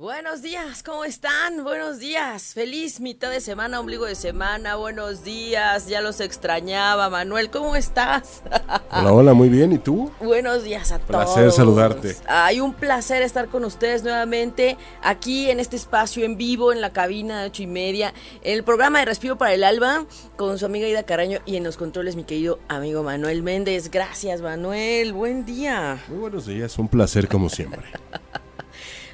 Buenos días, ¿cómo están? Buenos días, feliz mitad de semana, ombligo de semana, buenos días, ya los extrañaba, Manuel, ¿cómo estás? Hola, hola, muy bien, ¿y tú? Buenos días a todos. Placer saludarte. Hay un placer estar con ustedes nuevamente aquí en este espacio en vivo, en la cabina de ocho y media, el programa de Respiro para el Alba, con su amiga Ida Caraño y en los controles mi querido amigo Manuel Méndez. Gracias, Manuel, buen día. Muy buenos días, un placer como siempre.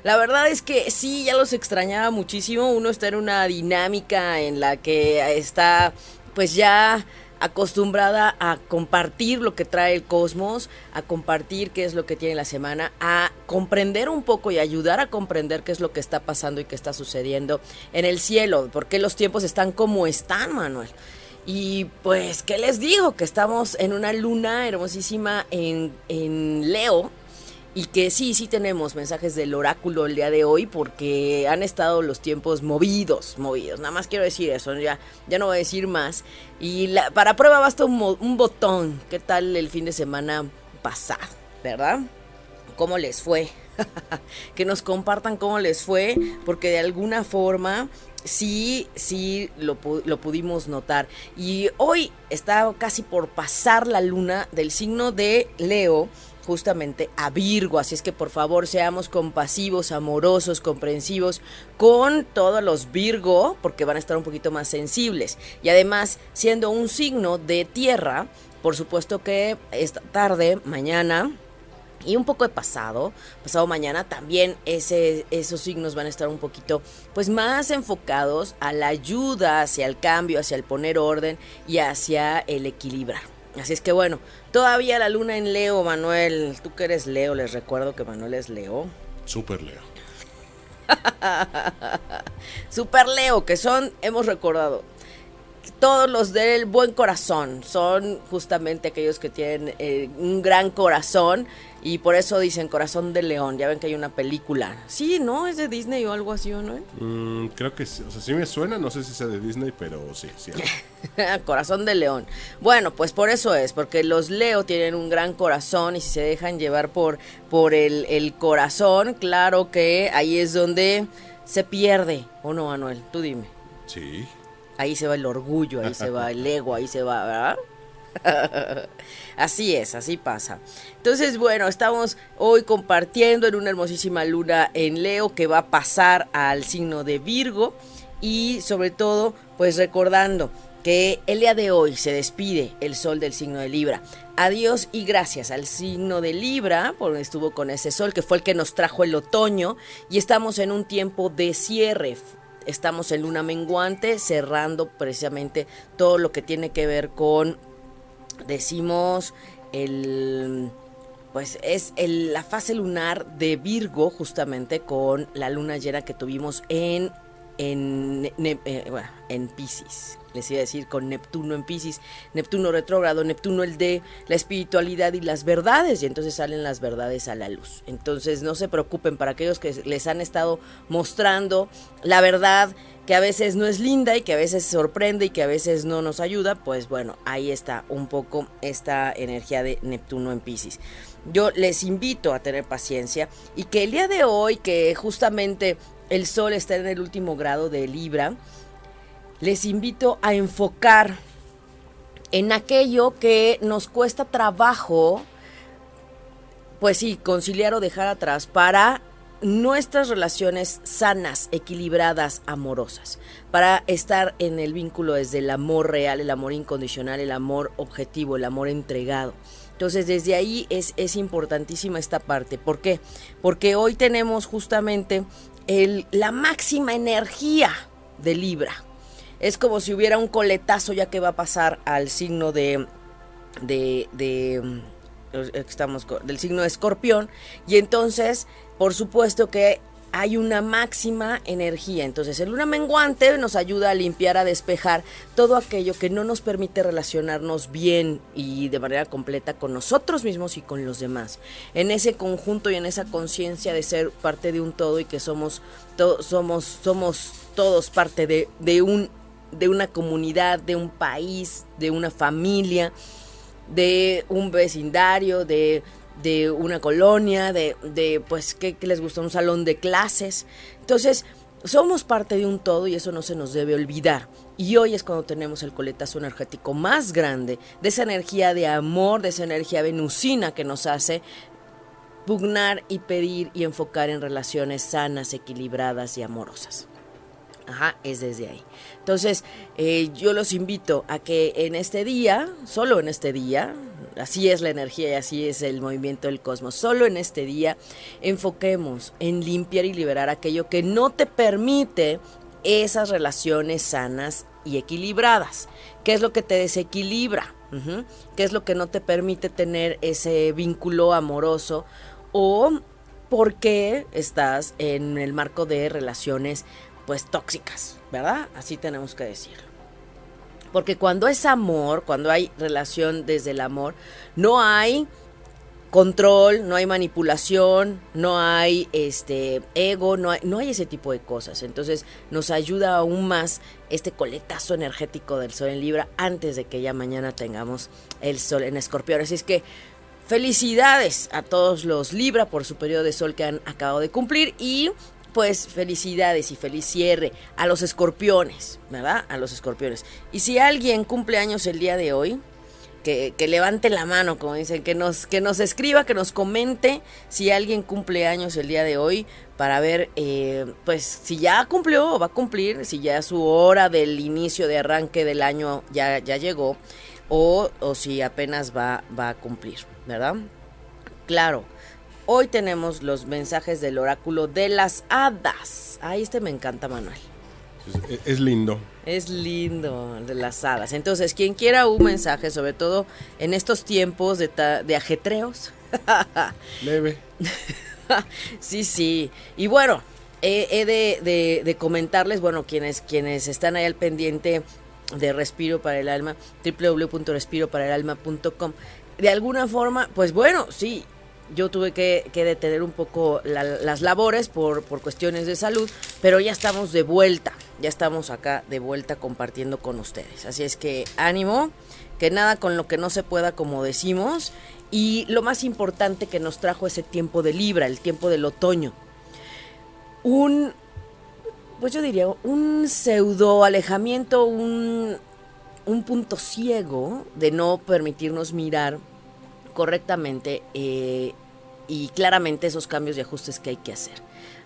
La verdad es que sí, ya los extrañaba muchísimo. Uno está en una dinámica en la que está pues ya acostumbrada a compartir lo que trae el cosmos, a compartir qué es lo que tiene la semana, a comprender un poco y ayudar a comprender qué es lo que está pasando y qué está sucediendo en el cielo, porque los tiempos están como están, Manuel. Y pues, ¿qué les digo? Que estamos en una luna hermosísima en, en Leo, y que sí, sí tenemos mensajes del oráculo el día de hoy porque han estado los tiempos movidos, movidos. Nada más quiero decir eso, ya, ya no voy a decir más. Y la, para prueba basta un, un botón. ¿Qué tal el fin de semana pasado? ¿Verdad? ¿Cómo les fue? que nos compartan cómo les fue, porque de alguna forma sí, sí lo, lo, pudimos notar. Y hoy está casi por pasar la luna del signo de Leo justamente a Virgo. Así es que por favor seamos compasivos, amorosos, comprensivos con todos los Virgo, porque van a estar un poquito más sensibles. Y además, siendo un signo de tierra, por supuesto que esta tarde, mañana, y un poco de pasado, pasado mañana también ese, esos signos van a estar un poquito pues más enfocados a la ayuda hacia el cambio, hacia el poner orden y hacia el equilibrar. Así es que bueno, todavía la luna en Leo, Manuel. Tú que eres Leo, les recuerdo que Manuel es Leo. Super Leo. Super Leo, que son, hemos recordado, todos los del buen corazón. Son justamente aquellos que tienen eh, un gran corazón y por eso dicen Corazón de León. Ya ven que hay una película. Sí, ¿no? ¿Es de Disney o algo así o no? Mm, creo que sí. O sea, sí me suena. No sé si sea de Disney, pero sí, sí. corazón de León. Bueno, pues por eso es. Porque los Leo tienen un gran corazón y si se dejan llevar por, por el, el corazón, claro que ahí es donde se pierde. ¿O no, Manuel? Tú dime. Sí. Ahí se va el orgullo, ahí se va el ego, ahí se va, ¿verdad? así es, así pasa. Entonces, bueno, estamos hoy compartiendo en una hermosísima luna en Leo que va a pasar al signo de Virgo y sobre todo, pues recordando que el día de hoy se despide el sol del signo de Libra. Adiós y gracias al signo de Libra, porque estuvo con ese sol que fue el que nos trajo el otoño y estamos en un tiempo de cierre, estamos en luna menguante, cerrando precisamente todo lo que tiene que ver con, decimos, el pues es el, la fase lunar de Virgo justamente con la luna llena que tuvimos en en, eh, bueno, en Pisces. Les iba a decir con Neptuno en Pisces, Neptuno retrógrado, Neptuno el de la espiritualidad y las verdades, y entonces salen las verdades a la luz. Entonces no se preocupen para aquellos que les han estado mostrando la verdad que a veces no es linda y que a veces sorprende y que a veces no nos ayuda, pues bueno, ahí está un poco esta energía de Neptuno en Pisces. Yo les invito a tener paciencia y que el día de hoy, que justamente el sol está en el último grado de Libra, les invito a enfocar en aquello que nos cuesta trabajo, pues sí, conciliar o dejar atrás para nuestras relaciones sanas, equilibradas, amorosas, para estar en el vínculo desde el amor real, el amor incondicional, el amor objetivo, el amor entregado. Entonces desde ahí es, es importantísima esta parte. ¿Por qué? Porque hoy tenemos justamente el, la máxima energía de Libra. Es como si hubiera un coletazo ya que va a pasar al signo de, de, mm, estamos del signo de Escorpión y entonces por supuesto que hay una máxima energía. Entonces, el luna menguante nos ayuda a limpiar, a despejar todo aquello que no nos permite relacionarnos bien y de manera completa con nosotros mismos y con los demás. En ese conjunto y en esa conciencia de ser parte de un todo y que somos, somos, somos todos parte de, de un de una comunidad, de un país, de una familia, de un vecindario, de, de una colonia, de, de pues, ¿qué, ¿qué les gusta? Un salón de clases. Entonces, somos parte de un todo y eso no se nos debe olvidar. Y hoy es cuando tenemos el coletazo energético más grande, de esa energía de amor, de esa energía venusina que nos hace pugnar y pedir y enfocar en relaciones sanas, equilibradas y amorosas. Ajá, es desde ahí. Entonces, eh, yo los invito a que en este día, solo en este día, así es la energía y así es el movimiento del cosmos, solo en este día enfoquemos en limpiar y liberar aquello que no te permite esas relaciones sanas y equilibradas. ¿Qué es lo que te desequilibra? ¿Qué es lo que no te permite tener ese vínculo amoroso? O por qué estás en el marco de relaciones pues tóxicas, ¿verdad? Así tenemos que decirlo. Porque cuando es amor, cuando hay relación desde el amor, no hay control, no hay manipulación, no hay este ego, no hay, no hay ese tipo de cosas. Entonces nos ayuda aún más este coletazo energético del sol en Libra antes de que ya mañana tengamos el sol en Escorpión. Así es que felicidades a todos los Libra por su periodo de sol que han acabado de cumplir y pues felicidades y feliz cierre a los escorpiones, ¿verdad? A los escorpiones. Y si alguien cumple años el día de hoy, que, levante la mano, como dicen, que nos, que nos escriba, que nos comente si alguien cumple años el día de hoy para ver, eh, pues, si ya cumplió o va a cumplir, si ya su hora del inicio de arranque del año ya, ya llegó, o, o si apenas va, va a cumplir, ¿verdad? Claro. Hoy tenemos los mensajes del oráculo de las hadas. Ay, este me encanta, Manuel. Es, es lindo. Es lindo, de las hadas. Entonces, quien quiera un mensaje, sobre todo en estos tiempos de, de ajetreos. Leve. sí, sí. Y bueno, he, he de, de, de, comentarles, bueno, quienes, quienes están ahí al pendiente de Respiro para el Alma, www.respiroparaelalma.com. De alguna forma, pues bueno, sí, yo tuve que, detener un poco la, las labores por, por, cuestiones de salud, pero ya estamos de vuelta, ya estamos acá de vuelta compartiendo con ustedes. Así es que ánimo, que nada con lo que no se pueda, como decimos, y lo más importante que nos trajo ese tiempo de Libra, el tiempo del otoño. Un, pues yo diría, un pseudo alejamiento, un, un punto ciego de no permitirnos mirar correctamente eh, y claramente esos cambios y ajustes que hay que hacer.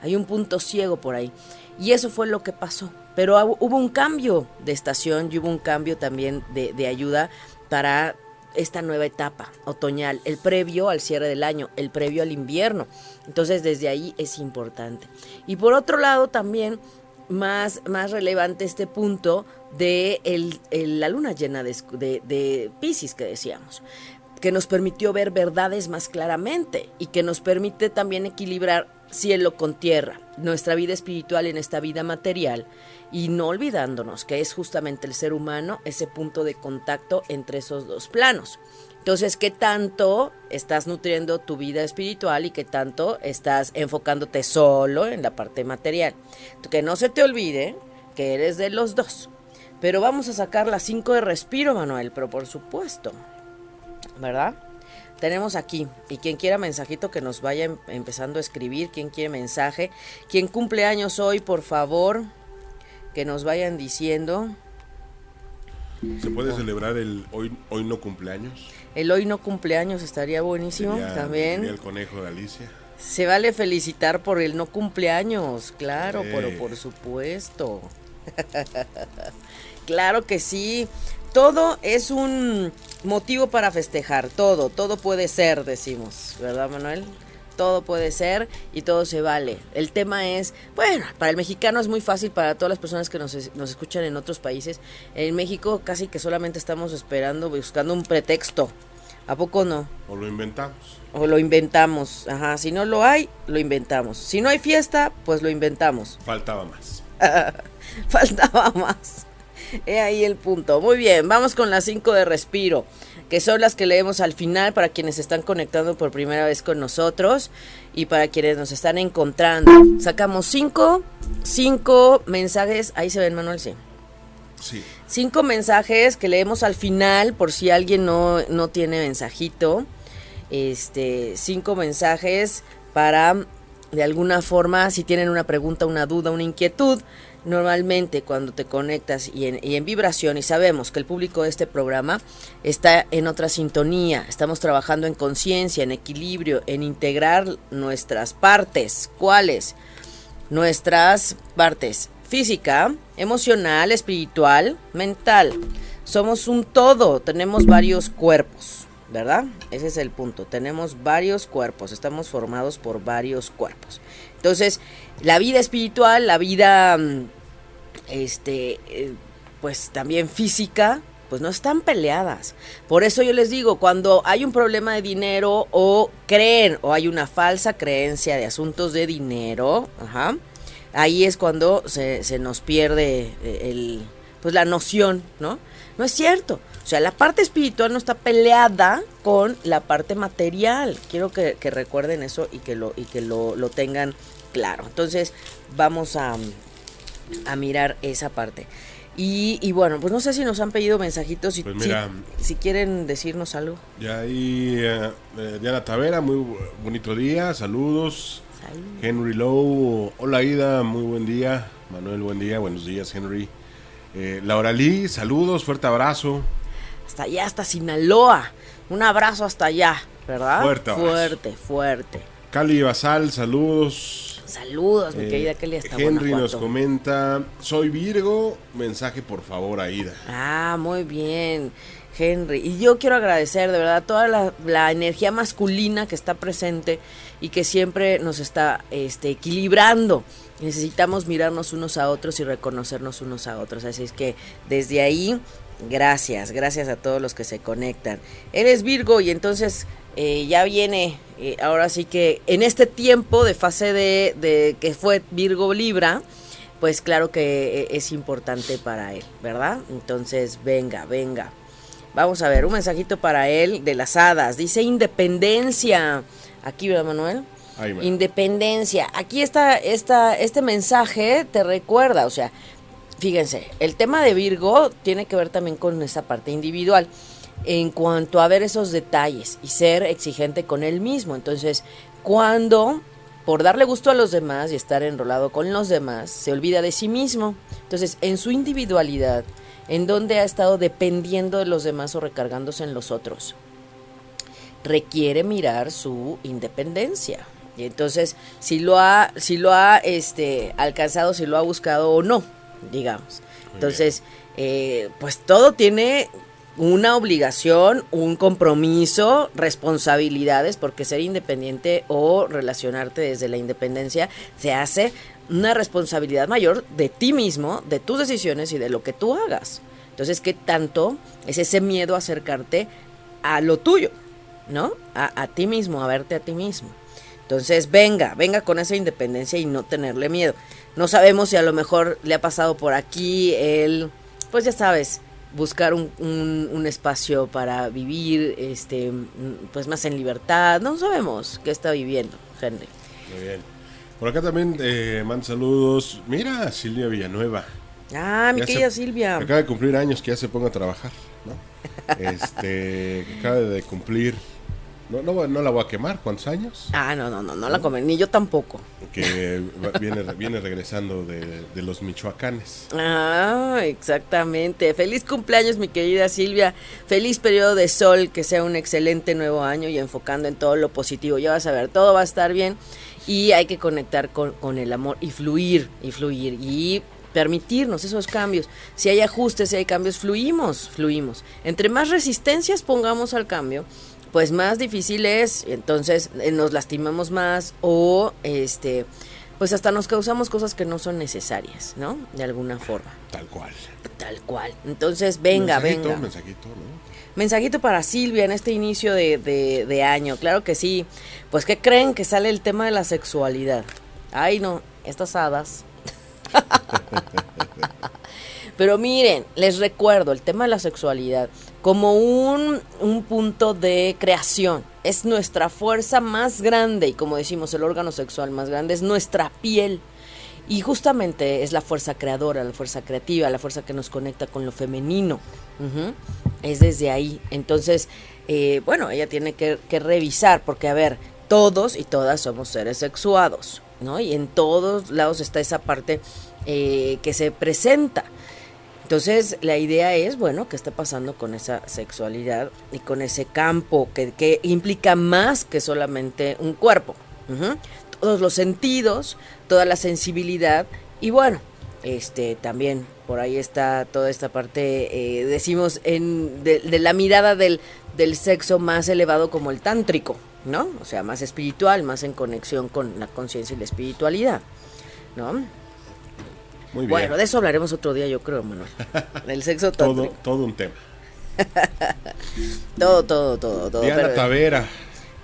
Hay un punto ciego por ahí. Y eso fue lo que pasó. Pero hubo un cambio de estación y hubo un cambio también de, ayuda para esta nueva etapa otoñal, el previo al cierre del año, el previo al invierno. Entonces desde ahí es importante. Y por otro lado también más, más relevante este punto de el, la luna llena de, de, de Pisces que decíamos que nos permitió ver verdades más claramente y que nos permite también equilibrar cielo con tierra, nuestra vida espiritual en esta vida material y no olvidándonos que es justamente el ser humano ese punto de contacto entre esos dos planos. Entonces, ¿qué tanto estás nutriendo tu vida espiritual y qué tanto estás enfocándote solo en la parte material? Que no se te olvide que eres de los dos. Pero vamos a sacar las 5 de respiro, Manuel, pero por supuesto. ¿Verdad? Tenemos aquí, y quien quiera mensajito que nos vaya empezando a escribir, quien quiere mensaje, quien cumple años hoy, por favor, que nos vayan diciendo. ¿Se puede celebrar el hoy, hoy no cumpleaños? El hoy no cumpleaños estaría buenísimo Sería- también. sería el conejo de Alicia. Se vale felicitar por el no cumpleaños, claro, pero por supuesto. claro que sí. Todo es un motivo para festejar, todo, todo puede ser, decimos, ¿verdad, Manuel? Todo puede ser y todo se vale. El tema es, bueno, para el mexicano es muy fácil, para todas las personas que nos, nos escuchan en otros países. En México casi que solamente estamos esperando, buscando un pretexto. ¿A poco no? O lo inventamos. O lo inventamos. Ajá, si no lo hay, lo inventamos. Si no hay fiesta, pues lo inventamos. Faltaba más. Faltaba más. He ahí el punto. Muy bien, vamos con las 5 de respiro, que son las que leemos al final para quienes están conectando por primera vez con nosotros y para quienes nos están encontrando. Sacamos 5, 5 mensajes. Ahí se ven, Manuel, sí. Sí. Cinco mensajes que leemos al final por si alguien no, no tiene mensajito. Este, cinco mensajes para, de alguna forma, si tienen una pregunta, una duda, una inquietud, normalmente cuando te conectas y en, vibración y sabemos que el público de este programa está en otra sintonía, estamos trabajando en conciencia, en equilibrio, en integrar nuestras partes. ¿Cuáles? Nuestras partes física, emocional, espiritual, mental. Somos un todo, tenemos varios cuerpos, ¿verdad? Ese es el punto, tenemos varios cuerpos, estamos formados por varios cuerpos. Entonces, la vida espiritual, la vida, este, pues también física, pues no están peleadas. Por eso yo les digo, cuando hay un problema de dinero o creen o hay una falsa creencia de asuntos de dinero, ajá, ahí es cuando se, se, nos pierde el, pues la noción, ¿no? No es cierto. O sea, la parte espiritual no está peleada con la parte material. Quiero que, que recuerden eso y que lo, y que lo, lo tengan claro. Entonces, vamos a, a mirar esa parte. Y, y, bueno, pues no sé si nos han pedido mensajitos, si, pues mira, si, si quieren decirnos algo. Ya ahí, eh, eh, Diana Tavera, muy bonito día, saludos. Salud. Henry Lowe, hola Ida, muy buen día. Manuel, buen día, buenos días Henry. Eh, Laura Lee, saludos, fuerte abrazo. Hasta allá, hasta Sinaloa. Un abrazo hasta allá, ¿verdad? Fuerte abrazo. Fuerte, fuerte. Cali Basal, saludos. Saludos, mi querida Kelly, hasta Henry nos comenta, soy Virgo, mensaje por favor a Ida. Ah, muy bien, Henry. Y yo quiero agradecer de verdad toda la, la, energía masculina que está presente y que siempre nos está este, equilibrando. Necesitamos mirarnos unos a otros y reconocernos unos a otros. Así es que desde ahí, gracias, gracias a todos los que se conectan. Eres Virgo y entonces eh, ya viene, eh, ahora sí que en este tiempo de fase de, de que fue Virgo Libra, pues claro que eh, es importante para él, ¿verdad? Entonces, venga, venga. Vamos a ver, un mensajito para él de las hadas. Dice independencia. Aquí, ¿verdad, Manuel? Ahí, man. Independencia. Aquí está esta, este mensaje te recuerda, o sea, fíjense, el tema de Virgo tiene que ver también con esa parte individual en cuanto a ver esos detalles y ser exigente con él mismo. Entonces, cuando por darle gusto a los demás y estar enrolado con los demás, se olvida de sí mismo. Entonces, en su individualidad, en donde ha estado dependiendo de los demás o recargándose en los otros, requiere mirar su independencia. Y entonces, si lo ha, si lo ha este, alcanzado, si lo ha buscado o no, digamos. Entonces, eh, pues todo tiene una obligación, un compromiso, responsabilidades, porque ser independiente o relacionarte desde la independencia se hace una responsabilidad mayor de ti mismo, de tus decisiones y de lo que tú hagas. Entonces, ¿qué tanto es ese miedo a acercarte a lo tuyo? ¿No? A, a ti mismo, a verte a ti mismo. Entonces, venga, venga con esa independencia y no tenerle miedo. No sabemos si a lo mejor le ha pasado por aquí el, pues ya sabes, buscar un, un, un, espacio para vivir este pues más en libertad. No sabemos qué está viviendo Henry muy bien. Por acá también eh, mando saludos. Mira Silvia Villanueva. Ah mi querida Silvia. acaba de cumplir años que ya se ponga a trabajar ¿no? este que acaba de cumplir no, no, no la voy a quemar ¿cuántos años? ah no no no no la comen ni yo tampoco que viene, viene regresando de, de los Michoacanes ah exactamente feliz cumpleaños mi querida Silvia feliz periodo de sol que sea un excelente nuevo año y enfocando en todo lo positivo ya vas a ver todo va a estar bien y hay que conectar con, con el amor y fluir y fluir y permitirnos esos cambios. Si hay ajustes, si hay cambios, fluimos, fluimos. Entre más resistencias pongamos al cambio, pues más difícil es, entonces eh, nos lastimamos más o este pues hasta nos causamos cosas que no son necesarias, ¿no? De alguna forma. tal cual Tal cual. Entonces, venga, mensajito, venga. mensajito ¿no? Mensajito para Silvia en este inicio de, de, de año. Claro que sí. Pues, ¿qué creen que sale el tema de la sexualidad? Ay, no, estas hadas. Pero miren, les recuerdo el tema de la sexualidad como un, un punto de creación. Es nuestra fuerza más grande y como decimos, el órgano sexual más grande es nuestra piel. Y justamente es la fuerza creadora, la fuerza creativa, la fuerza que nos conecta con lo femenino. Es desde ahí. Entonces, eh, bueno, ella tiene que, revisar, porque a ver, todos y todas somos seres sexuados, ¿no? Y en todos lados está esa parte eh, que se presenta. Entonces, la idea es, bueno, qué está pasando con esa sexualidad y con ese campo que, implica más que solamente un cuerpo. Todos los sentidos, toda la sensibilidad y bueno, este también por ahí está toda esta parte, eh, decimos, en, de, la mirada del, del sexo más elevado como el tántrico, ¿no? O sea, más espiritual, más en conexión con la conciencia y la espiritualidad, ¿no? Bueno, de eso hablaremos otro día, yo creo, Manuel. Del sexo todo, todo un tema. todo, todo, todo, todo. Diana Tavera.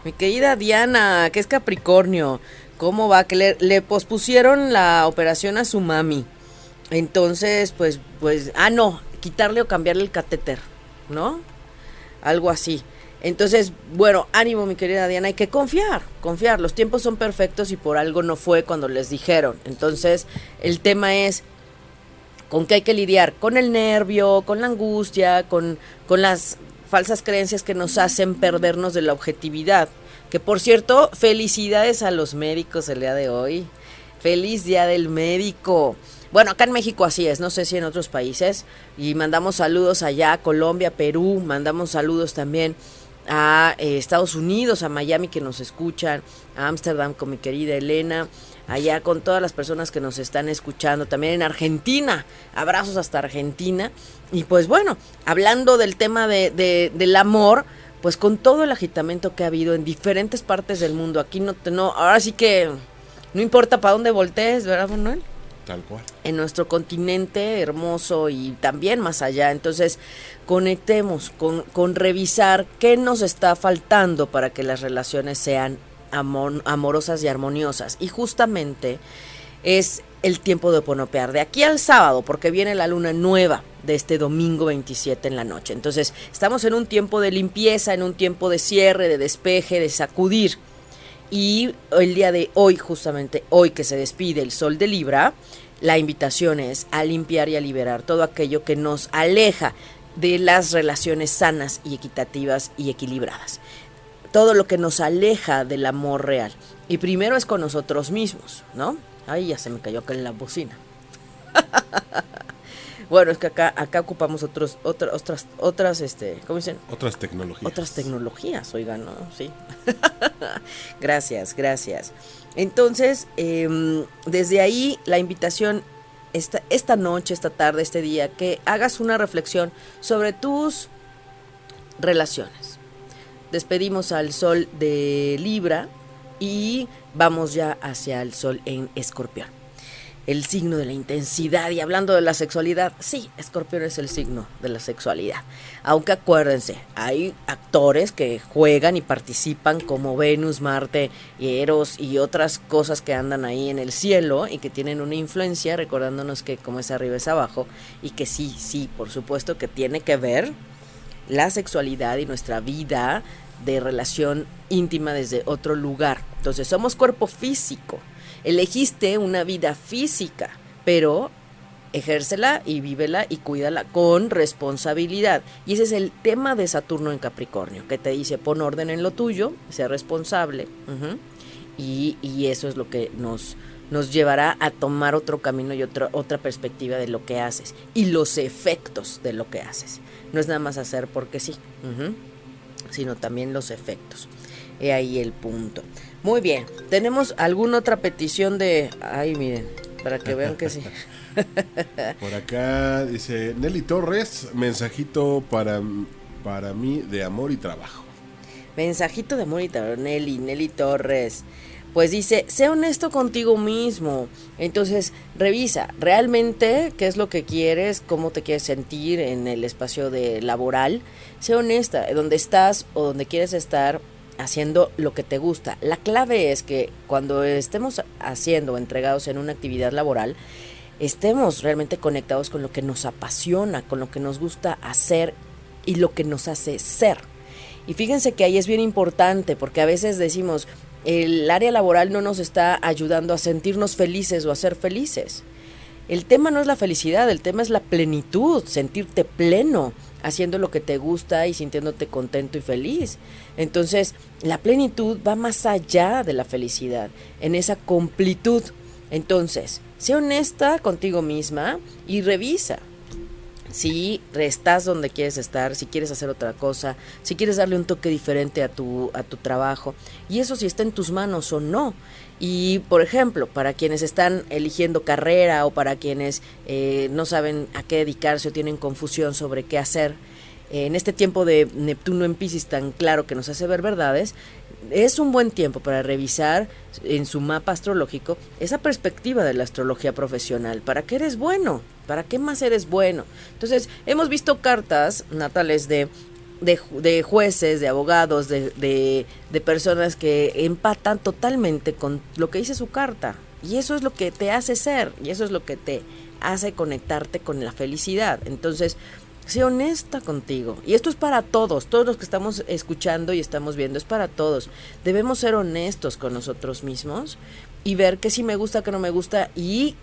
Mi querida Diana, que es Capricornio, ¿cómo va? Que le, le, pospusieron la operación a su mami. Entonces, pues, pues, ah, no, quitarle o cambiarle el catéter, ¿no? Algo así. Entonces, bueno, ánimo mi querida Diana, hay que confiar, confiar. Los tiempos son perfectos y por algo no fue cuando les dijeron. Entonces, el tema es con qué hay que lidiar, con el nervio, con la angustia, con, con las falsas creencias que nos hacen perdernos de la objetividad. Que por cierto, felicidades a los médicos el día de hoy. Feliz día del médico. Bueno, acá en México así es, no sé si en otros países. Y mandamos saludos allá, Colombia, Perú, mandamos saludos también a eh, Estados Unidos, a Miami que nos escuchan, a Ámsterdam con mi querida Elena, allá con todas las personas que nos están escuchando, también en Argentina, abrazos hasta Argentina. Y pues bueno, hablando del tema de, del amor, pues con todo el agitamento que ha habido en diferentes partes del mundo, aquí no, no ahora sí que no importa para dónde voltees, ¿verdad, Manuel? Tal cual. En nuestro continente hermoso y también más allá. Entonces, conectemos con, con revisar qué nos está faltando para que las relaciones sean amorosas y armoniosas. Y justamente es el tiempo de ponopear de aquí al sábado, porque viene la luna nueva de este domingo 27 en la noche. Entonces, estamos en un tiempo de limpieza, en un tiempo de cierre, de despeje, de sacudir. Y el día de hoy, justamente hoy que se despide el sol de Libra, la invitación es a limpiar y a liberar todo aquello que nos aleja de las relaciones sanas y equitativas y equilibradas. Todo lo que nos aleja del amor real. Y primero es con nosotros mismos, ¿no? Ay, ya se me cayó acá en la bocina. Bueno, es que acá, acá ocupamos otros, otras, otras, este, ¿cómo dicen? Otras tecnologías. Otras tecnologías, oigan, ¿no? Sí. gracias, gracias. Entonces, em, desde ahí la invitación esta, esta noche, esta tarde, este día, que hagas una reflexión sobre tus relaciones. Despedimos al sol de Libra y vamos ya hacia el sol en Escorpión el signo de la intensidad. Y hablando de la sexualidad, sí, Escorpión es el signo de la sexualidad. Aunque acuérdense, hay actores que juegan y participan como Venus, Marte, Eros y otras cosas que andan ahí en el cielo y que tienen una influencia, recordándonos que como es arriba es abajo y que sí, sí, por supuesto que tiene que ver la sexualidad y nuestra vida de relación íntima desde otro lugar. Entonces somos cuerpo físico Elegiste una vida física, pero ejércela y vívela y cuídala con responsabilidad. Y ese es el tema de Saturno en Capricornio, que te dice pon orden en lo tuyo, sea responsable. y, y, eso es lo que nos, nos llevará a tomar otro camino y otra otra perspectiva de lo que haces y los efectos de lo que haces. No es nada más hacer porque sí, sino también los efectos. He ahí el punto. Muy bien. ¿Tenemos alguna otra petición de... Ay, miren, para que vean que sí. Por acá dice Nelly Torres, mensajito para, para mí de amor y trabajo. Mensajito de amor y trabajo, Nelly, Nelly Torres. Pues dice, sé honesto contigo mismo. Entonces, revisa realmente qué es lo que quieres, cómo te quieres sentir en el espacio de laboral. Sé honesta, donde estás o donde quieres estar, haciendo lo que te gusta. La clave es que cuando estemos haciendo entregados en una actividad laboral, estemos realmente conectados con lo que nos apasiona, con lo que nos gusta hacer y lo que nos hace ser. Y fíjense que ahí es bien importante porque a veces decimos, el área laboral no nos está ayudando a sentirnos felices o a ser felices. El tema no es la felicidad, el tema es la plenitud, sentirte pleno, haciendo lo que te gusta y sintiéndote contento y feliz. Entonces, la plenitud va más allá de la felicidad, en esa completud. Entonces, sé honesta contigo misma y revisa si estás donde quieres estar, si quieres hacer otra cosa, si quieres darle un toque diferente a tu, a tu trabajo, y eso si está en tus manos o no. Y, por ejemplo, para quienes están eligiendo carrera o para quienes eh, no saben a qué dedicarse o tienen confusión sobre qué hacer, en este tiempo de Neptuno en Pisces tan claro que nos hace ver verdades, es un buen tiempo para revisar en su mapa astrológico esa perspectiva de la astrología profesional. ¿Para qué eres bueno? ¿Para qué más eres bueno? Entonces, hemos visto cartas natales de, de, jueces, de abogados, de, de, de personas que empatan totalmente con lo que dice su carta. Y eso es lo que te hace ser, y eso es lo que te hace conectarte con la felicidad. Entonces, Sé honesta contigo. Y esto es para todos, todos los que estamos escuchando y estamos viendo, es para todos. Debemos ser honestos con nosotros mismos y ver qué sí me gusta, qué no me gusta y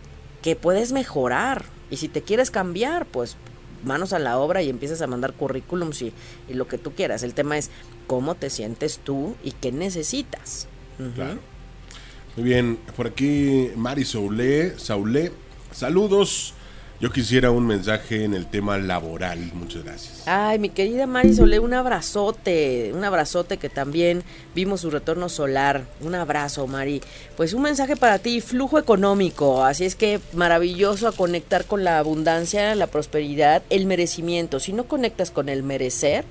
que puedes mejorar. Y si te quieres cambiar, pues manos a la obra y empiezas a mandar currículums y, lo que tú quieras. El tema es cómo te sientes tú y qué necesitas. Claro. Muy bien, por aquí Mari Saulé, Saulé, saludos. Yo quisiera un mensaje en el tema laboral. Muchas gracias. Ay, mi querida Mari Solé, un abrazote, un abrazote que también vimos su retorno solar. Un abrazo, Mari. Pues un mensaje para ti, flujo económico. Así es que maravilloso a conectar con la abundancia, la prosperidad, el merecimiento. Si no conectas con el merecer,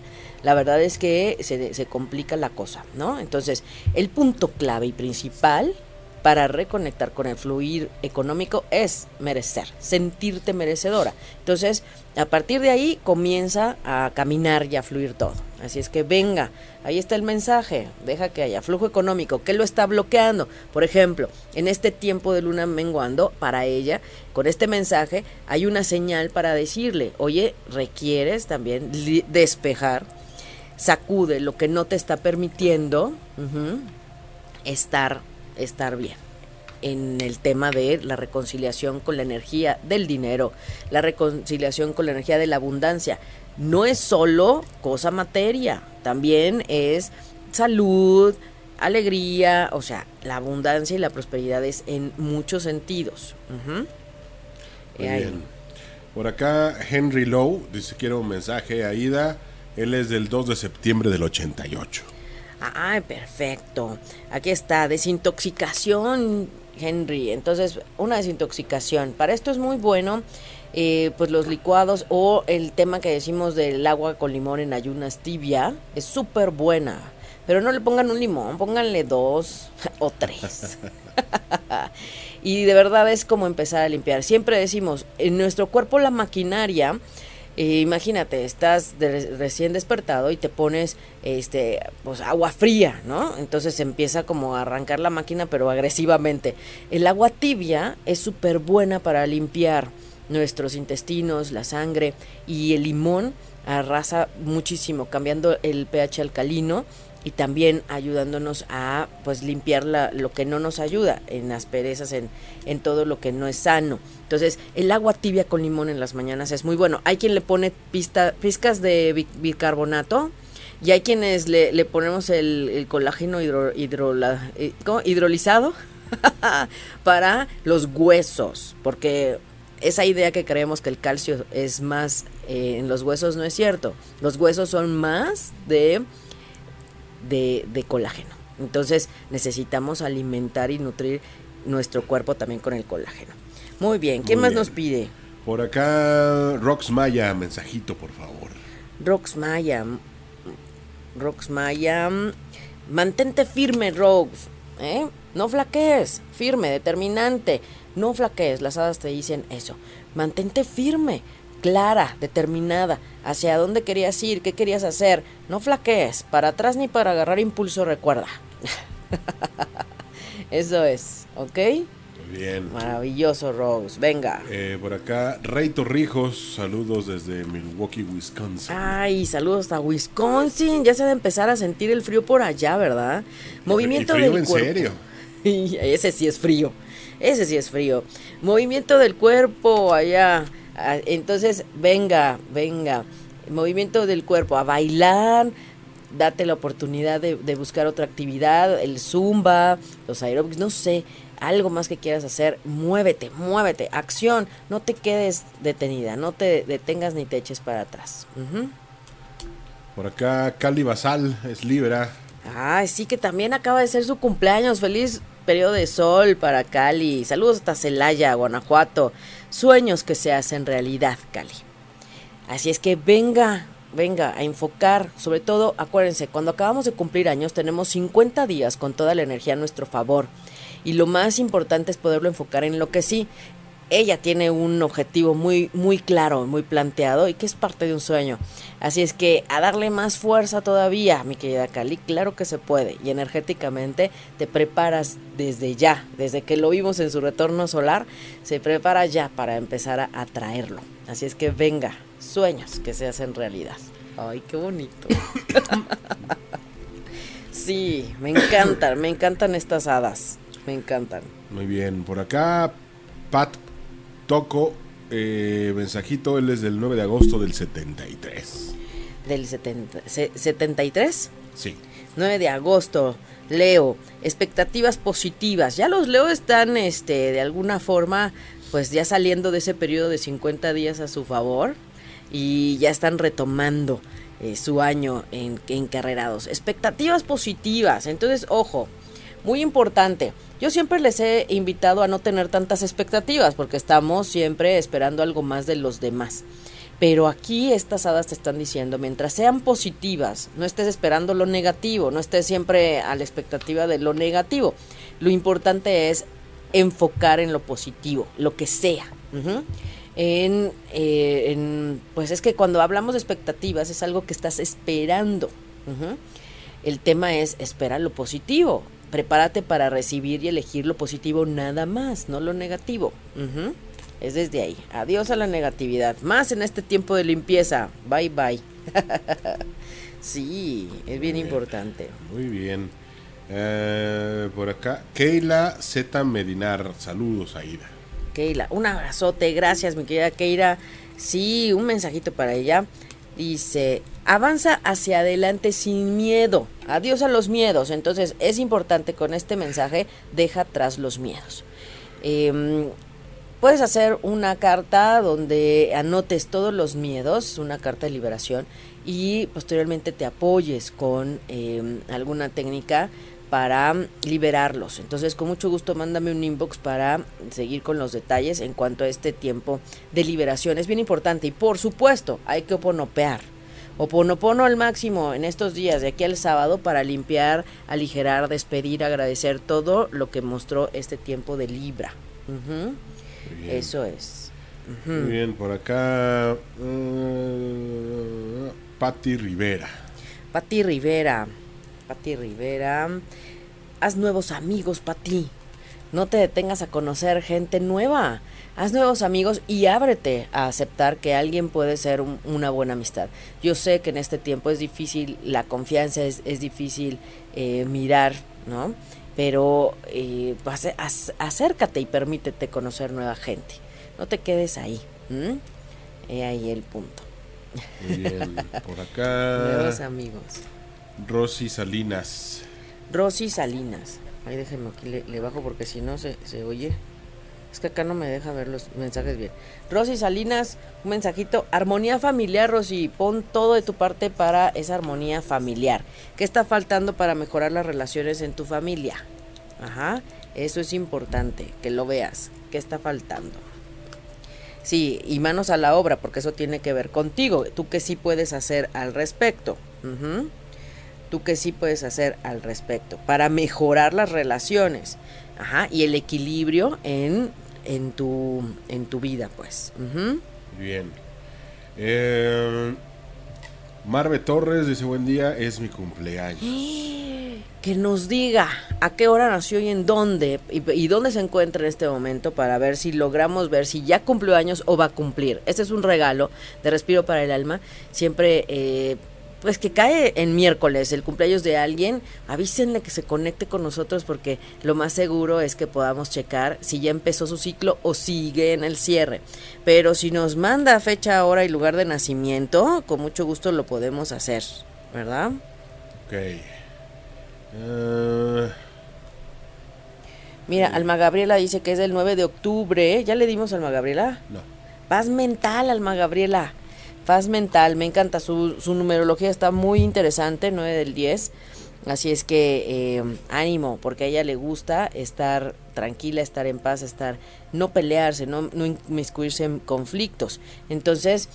la verdad es que se, se complica la cosa, ¿no? Entonces, el punto clave y principal para reconectar con el fluir económico es merecer, sentirte merecedora. Entonces, a partir de ahí comienza a caminar y a fluir todo. Así es que venga, ahí está el mensaje, deja que haya flujo económico. ¿Qué lo está bloqueando? Por ejemplo, en este tiempo de luna menguando, para ella, con este mensaje hay una señal para decirle, oye, requieres también despejar, sacude lo que no te está permitiendo estar estar bien en el tema de la reconciliación con la energía del dinero, la reconciliación con la energía de la abundancia. No es solo cosa materia, también es salud, alegría, o sea, la abundancia y la prosperidad es en muchos sentidos. bien. Por acá Henry Lowe dice quiero un mensaje a Ida, él es del 2 de septiembre del 88. Ay, perfecto. Aquí está, desintoxicación, Henry. Entonces, una desintoxicación. Para esto es muy bueno, eh, pues los licuados o el tema que decimos del agua con limón en ayunas tibia, es súper buena. Pero no le pongan un limón, pónganle dos o tres. y de verdad es como empezar a limpiar. Siempre decimos, en nuestro cuerpo la maquinaria imagínate, estás recién despertado y te pones este pues agua fría, ¿no? Entonces empieza como a arrancar la máquina pero agresivamente. El agua tibia es súper buena para limpiar nuestros intestinos, la sangre y el limón arrasa muchísimo cambiando el pH alcalino y también ayudándonos a pues limpiar lo que no nos ayuda en asperezas, en, en todo lo que no es sano. Entonces, el agua tibia con limón en las mañanas es muy bueno. Hay quien le pone pista, pizcas de bicarbonato y hay quienes le, le ponemos el, colágeno hidro, eh, hidrolizado para los huesos, porque esa idea que creemos que el calcio es más eh, en los huesos no es cierto. Los huesos son más de de, colágeno. Entonces necesitamos alimentar y nutrir nuestro cuerpo también con el colágeno. Muy bien, ¿qué más nos pide? Por acá, Rox Maya, mensajito, por favor. Rox Maya, Rox Maya, mantente firme, Rox, ¿eh? No flaquees, firme, determinante, no flaquees, las hadas te dicen eso, mantente firme, clara, determinada, hacia dónde querías ir, qué querías hacer. No flaquees, para atrás ni para agarrar impulso, recuerda. Eso es, ¿ok? Bien. Maravilloso, Rose. Venga. Eh, por acá, Rey Torrijos, saludos desde Milwaukee, Wisconsin. Ay, saludos a Wisconsin. Ya se ha de empezar a sentir el frío por allá, ¿verdad? Movimiento ¿Y frío del en cuerpo. serio? Y ese sí es frío. Ese sí es frío. Movimiento del cuerpo allá. Ah, Entonces, venga, venga. Movimiento del cuerpo a bailar. Date la oportunidad de, de buscar otra actividad, el zumba, los aeróbics, no sé, algo más que quieras hacer, muévete, muévete, acción, no te quedes detenida, no te detengas ni te eches para atrás. Ujú. Por acá, Cali Basal, es Libra. Ay, sí que también acaba de ser su cumpleaños. Feliz periodo de sol para Cali. Saludos hasta Celaya, Guanajuato. Sueños que se hacen realidad, Cali. Así es que venga, venga a enfocar. Sobre todo, acuérdense, cuando acabamos de cumplir años tenemos 50 días con toda la energía a nuestro favor. Y lo más importante es poderlo enfocar en lo que sí. Ella tiene un objetivo muy, muy claro, muy planteado y que es parte de un sueño. Así es que a darle más fuerza todavía, mi querida Cali, claro que se puede. Y energéticamente te preparas desde ya, desde que lo vimos en su retorno solar, se prepara ya para empezar a atraerlo. Así es que venga, sueños que se hacen realidad. Ay, qué bonito. sí, me encantan, me encantan estas hadas. Me encantan. Muy bien, por acá, Pat Toco, eh, mensajito, él es del 9 de agosto del 73. Del 70, se- 73. Sí. 9 de agosto, Leo, expectativas positivas. Ya los Leo están, este, de alguna forma, pues ya saliendo de ese periodo de 50 días a su favor y ya están retomando eh, su año en, encarrerados. Expectativas positivas. Entonces, ojo, muy importante. Yo siempre les he invitado a no tener tantas expectativas porque estamos siempre esperando algo más de los demás. Pero aquí estas hadas te están diciendo, mientras sean positivas, no estés esperando lo negativo, no estés siempre a la expectativa de lo negativo. Lo importante es enfocar en lo positivo, lo que sea. Eh, en- pues es que cuando hablamos de expectativas es algo que estás esperando. El tema es espera lo positivo. Prepárate para recibir y elegir lo positivo nada más, no lo negativo. Es desde ahí. Adiós a la negatividad. Más en este tiempo de limpieza. Bye bye. sí, es bien importante. Muy bien. Eh, por acá, Keila Z. Medinar, saludos, Aida. Keila, un abrazote, gracias mi querida Keila. Sí, un mensajito para ella. Dice, avanza hacia adelante sin miedo. Adiós a los miedos. Entonces es importante con este mensaje, deja atrás los miedos. Em, puedes hacer una carta donde anotes todos los miedos, una carta de liberación, y posteriormente te apoyes con em, alguna técnica para liberarlos. Entonces, con mucho gusto, mándame un inbox para seguir con los detalles en cuanto a este tiempo de liberación. Es bien importante y, por supuesto, hay que oponopear. Oponopono al máximo en estos días, de aquí al sábado, para limpiar, aligerar, despedir, agradecer todo lo que mostró este tiempo de Libra. Eso es. Muy bien, por acá, eh, Patti Rivera. Pati Rivera. Pati Rivera. Haz nuevos amigos, Pati. No te detengas a conocer gente nueva. Haz nuevos amigos y ábrete a aceptar que alguien puede ser un- una buena amistad. Yo sé que en este tiempo es difícil, la confianza es, es difícil eh, mirar, ¿no? Pero eh, acércate y permítete conocer nueva gente. No te quedes ahí. ¿m? He ahí el punto. Bien, por Nuevos acá, amigos. Rosy Salinas. Rosy Salinas. Ahí déjenme aquí, le, bajo porque si no se, se oye. Es que acá no me deja ver los mensajes bien. Rosy Salinas, un mensajito. Armonía familiar, Rosy. Pon todo de tu parte para esa armonía familiar. ¿Qué está faltando para mejorar las relaciones en tu familia? Ajá. Eso es importante, que lo veas. ¿Qué está faltando? Sí, y manos a la obra, porque eso tiene que ver contigo. Tú qué sí puedes hacer al respecto. Ujú tú qué sí puedes hacer al respecto para mejorar las relaciones ajá, y el equilibrio en, en, tu, en tu vida, pues. Bien. Eh, Marve Torres dice buen día, es mi cumpleaños. que nos diga a qué hora nació y en dónde y, dónde se encuentra en este momento para ver si logramos ver si ya cumplió años o va a cumplir. Este es un regalo de respiro para el alma. Siempre, eh, pues que cae en miércoles el cumpleaños de alguien, avísenle que se conecte con nosotros porque lo más seguro es que podamos checar si ya empezó su ciclo o sigue en el cierre. Pero si nos manda fecha, hora y lugar de nacimiento, con mucho gusto lo podemos hacer, ¿verdad? Ok. Uh... Mira, Alma Gabriela dice que es el 9 de octubre. ¿Ya le dimos a Alma Gabriela? No. Paz mental, Alma Gabriela. Paz mental, me encanta. Su, su numerología está muy interesante, 9 del 10. Así es que eh, ánimo, porque a ella le gusta estar tranquila, estar en paz, estar no pelearse, no, no inmiscuirse en conflictos. Entonces,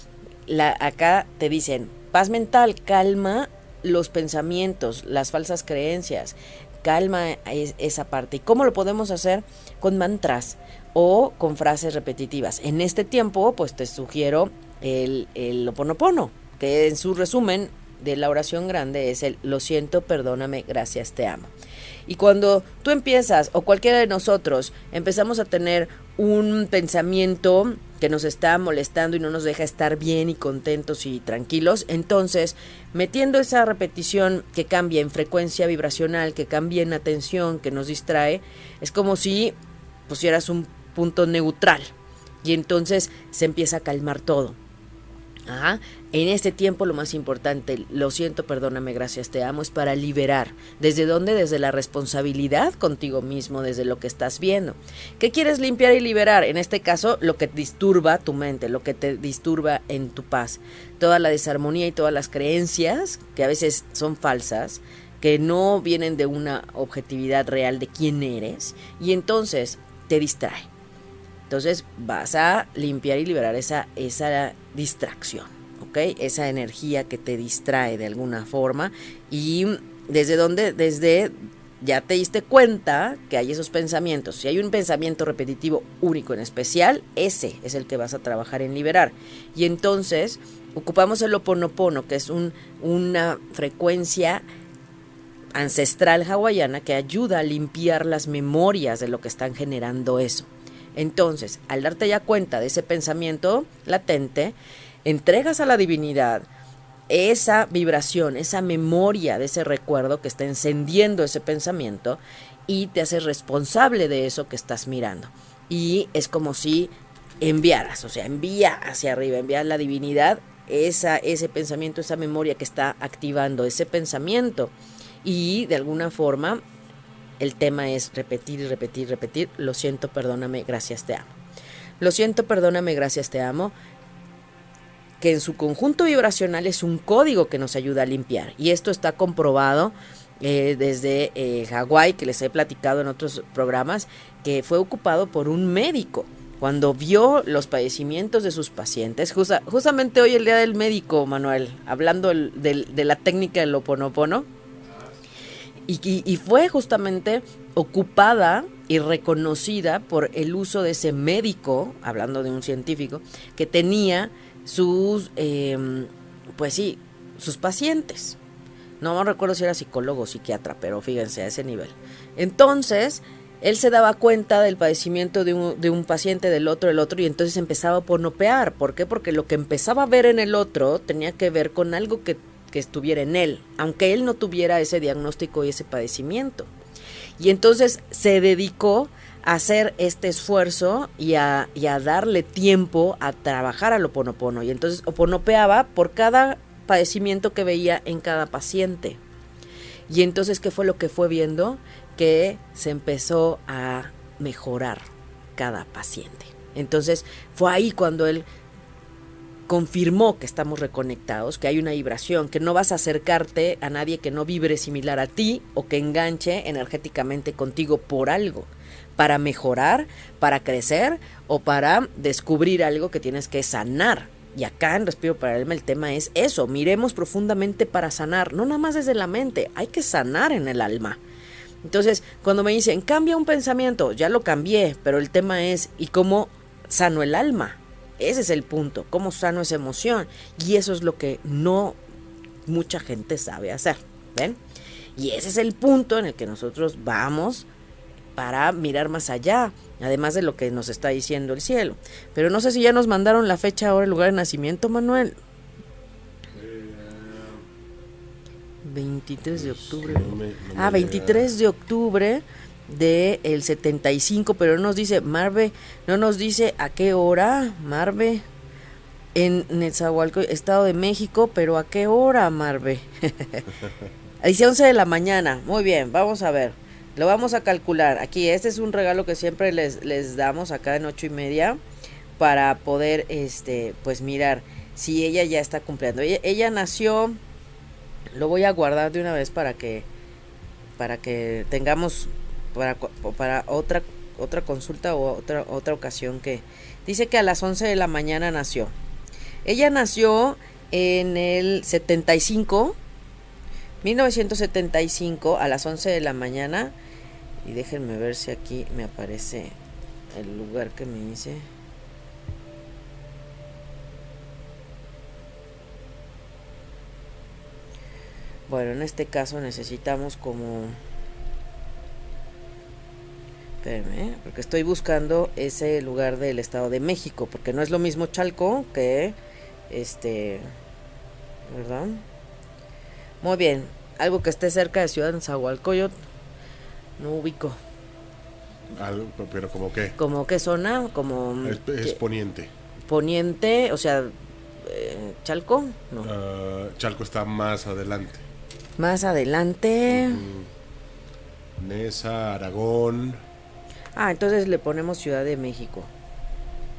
la, acá te dicen, paz mental, calma los pensamientos, las falsas creencias, calma esa parte. ¿Y cómo lo podemos hacer? Con mantras o con frases repetitivas. En este tiempo, pues te sugiero el, el oponopono, que en su resumen de la oración grande es el lo siento, perdóname, gracias, te amo. Y cuando tú empiezas, o cualquiera de nosotros, empezamos a tener un pensamiento que nos está molestando y no nos deja estar bien y contentos y tranquilos, entonces metiendo esa repetición que cambia en frecuencia vibracional, que cambia en atención, que nos distrae, es como si pusieras un punto neutral y entonces se empieza a calmar todo. En este tiempo lo más importante, lo siento, perdóname, gracias, te amo, es para liberar. ¿Desde dónde? Desde la responsabilidad contigo mismo, desde lo que estás viendo. ¿Qué quieres limpiar y liberar? En este caso, lo que disturba tu mente, lo que te disturba en tu paz. Toda la desarmonía y todas las creencias, que a veces son falsas, que no vienen de una objetividad real de quién eres, y entonces te distrae. Entonces vas a limpiar y liberar esa, esa distracción, ¿ok? Esa energía que te distrae de alguna forma y desde donde, desde ya te diste cuenta que hay esos pensamientos. Si hay un pensamiento repetitivo único en especial, ese es el que vas a trabajar en liberar. Y entonces ocupamos el oponopono, que es un, una frecuencia ancestral hawaiana que ayuda a limpiar las memorias de lo que están generando eso. Entonces, al darte ya cuenta de ese pensamiento latente, entregas a la divinidad esa vibración, esa memoria de ese recuerdo que está encendiendo ese pensamiento y te haces responsable de eso que estás mirando. Y es como si enviaras, o sea, envía hacia arriba, envía a la divinidad esa, ese pensamiento, esa memoria que está activando ese pensamiento. Y de alguna forma el tema es repetir y repetir, repetir, lo siento, perdóname, gracias, te amo. Lo siento, perdóname, gracias, te amo, que en su conjunto vibracional es un código que nos ayuda a limpiar. Y esto está comprobado eh, desde eh, Hawái, que les he platicado en otros programas, que fue ocupado por un médico cuando vio los padecimientos de sus pacientes. justamente hoy el día del médico, Manuel, hablando de la técnica del oponopono y, fue justamente ocupada y reconocida por el uso de ese médico, hablando de un científico, que tenía sus, em, pues sí, sus pacientes. No recuerdo si era psicólogo o psiquiatra, pero fíjense a ese nivel. Entonces, él se daba cuenta del padecimiento de un, de un paciente, del otro, del otro, y entonces empezaba a ponopear. ¿Por qué? Porque lo que empezaba a ver en el otro tenía que ver con algo que que estuviera en él, aunque él no tuviera ese diagnóstico y ese padecimiento. Y entonces se dedicó a hacer este esfuerzo y a, darle tiempo a trabajar al oponopono. Y entonces oponopeaba por cada padecimiento que veía en cada paciente. Y entonces, ¿qué fue lo que fue viendo? Que se empezó a mejorar cada paciente. Entonces, fue ahí cuando él confirmó que estamos reconectados, que hay una vibración, que no vas a acercarte a nadie que no vibre similar a ti o que enganche energéticamente contigo por algo, para mejorar, para crecer o para descubrir algo que tienes que sanar. Y acá en Respiro para el Alma el tema es eso, miremos profundamente para sanar, no nada más desde la mente, hay que sanar en el alma. Entonces, cuando me dicen, cambia un pensamiento, ya lo cambié, pero el tema es, ¿y cómo sano el alma? Ese es el punto, cómo sano esa emoción. Y eso es lo que no mucha gente sabe hacer. ¿Ven? Y ese es el punto en el que nosotros vamos para mirar más allá, además de lo que nos está diciendo el cielo. Pero no sé si ya nos mandaron la fecha ahora, el lugar de nacimiento, Manuel. 23 de octubre. ah, 23 de octubre del el 75, pero no nos dice Marve, no nos dice a qué hora, Marve, en Netzahualco, Estado de México, pero a qué hora, Marve. dice 11 de la mañana, muy bien, vamos a ver, lo vamos a calcular. Aquí, este es un regalo que siempre les, les damos acá en ocho y media para poder, este, pues mirar si ella ya está cumpliendo. ella nació, lo voy a guardar de una vez para que, para que tengamos para, otra, otra consulta o otra, otra ocasión que dice que a las 11 de la mañana nació. Ella nació en el 75, 1975, a las 11 de la mañana. Y déjenme ver si aquí me aparece el lugar que me hice. Bueno, en este caso necesitamos como Espérame, porque estoy buscando ese lugar del Estado de México, porque no es lo mismo Chalco que este, ¿verdad? Muy bien, algo que esté cerca de Ciudad Zahualcoyot, no ubico. Algo, pero como qué? Como qué zona, como es, poniente. Poniente, o sea, eh, Chalco, no. Ah, Chalco está más adelante. Más adelante. Nesa, Aragón. Ah, entonces le ponemos Ciudad de México.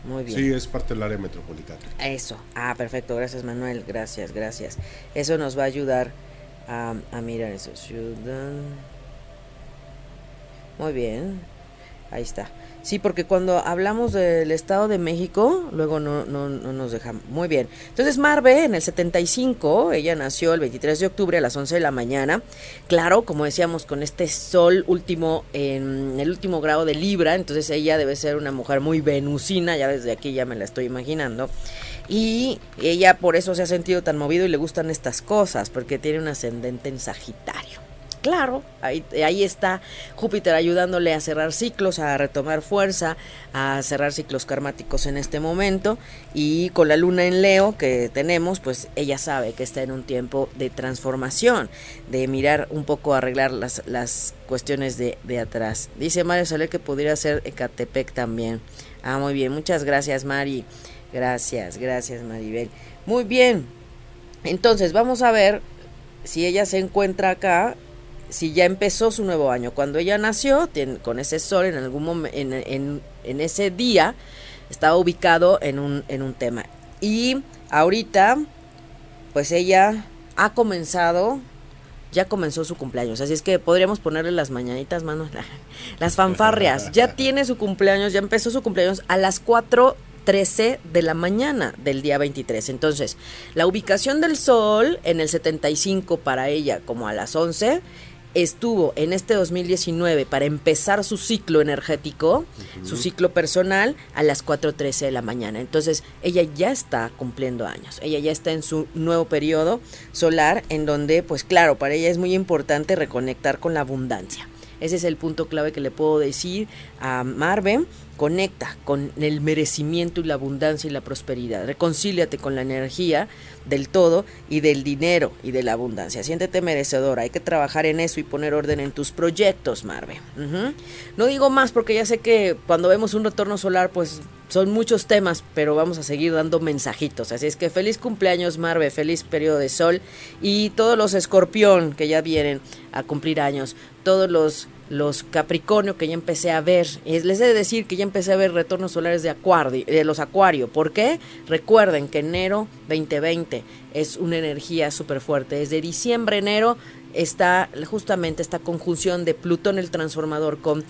Muy bien. Sí, es parte del área metropolitana. Eso. Ah, perfecto. Gracias, Manuel. Gracias, gracias. Eso nos va a ayudar a, a mirar eso. Ciudad. Muy bien. Ahí está. Sí, porque cuando hablamos del Estado de México, luego no, no, no nos dejan. Muy bien. Entonces, Marve, en el 75, ella nació el 23 de octubre a las 11 de la mañana. Claro, como decíamos, con este sol último, en el último grado de Libra, entonces ella debe ser una mujer muy venusina, ya desde aquí ya me la estoy imaginando. Y ella por eso se ha sentido tan movido y le gustan estas cosas, porque tiene un ascendente en Sagitario claro, ahí, está Júpiter ayudándole a cerrar ciclos, a retomar fuerza, a cerrar ciclos karmáticos en este momento. Y con la luna en Leo que tenemos, pues ella sabe que está en un tiempo de transformación, de mirar un poco, arreglar las, las cuestiones de, de atrás. Dice Mario Soler que podría ser Ecatepec también. Ah, muy bien, muchas gracias Mari. Gracias, gracias Maribel. Muy bien. Entonces, vamos a ver si ella se encuentra acá si ya empezó su nuevo año. Cuando ella nació, con ese sol en algún momento, en, en, ese día, estaba ubicado en un, en un tema. Y ahorita, pues ella ha comenzado, ya comenzó su cumpleaños. Así es que podríamos ponerle las mañanitas, manos, las fanfarrias. Ya tiene su cumpleaños, ya empezó su cumpleaños a las 4.13 de la mañana del día 23. Entonces, la ubicación del sol en el 75 para ella como a las 11 estuvo en este 2019 para empezar su ciclo energético, su ciclo personal, a las 4.13 de la mañana. Entonces, ella ya está cumpliendo años. Ella ya está en su nuevo periodo solar, en donde, pues claro, para ella es muy importante reconectar con la abundancia. Ese es el punto clave que le puedo decir a Marvin Conecta con el merecimiento y la abundancia y la prosperidad. Reconcíliate con la energía del todo y del dinero y de la abundancia. Siéntete merecedora. Hay que trabajar en eso y poner orden en tus proyectos, Marve. No digo más porque ya sé que cuando vemos un retorno solar, pues son muchos temas, pero vamos a seguir dando mensajitos. Así es que feliz cumpleaños, Marve. Feliz periodo de sol. Y todos los escorpión que ya vienen a cumplir años. Todos los los Capricornio que ya empecé a ver. les he de decir que ya empecé a ver retornos solares de, acuario, de los Acuario. ¿Por qué? Recuerden que enero 2020 es una energía súper fuerte. Desde diciembre, enero está justamente esta conjunción de Plutón el transformador con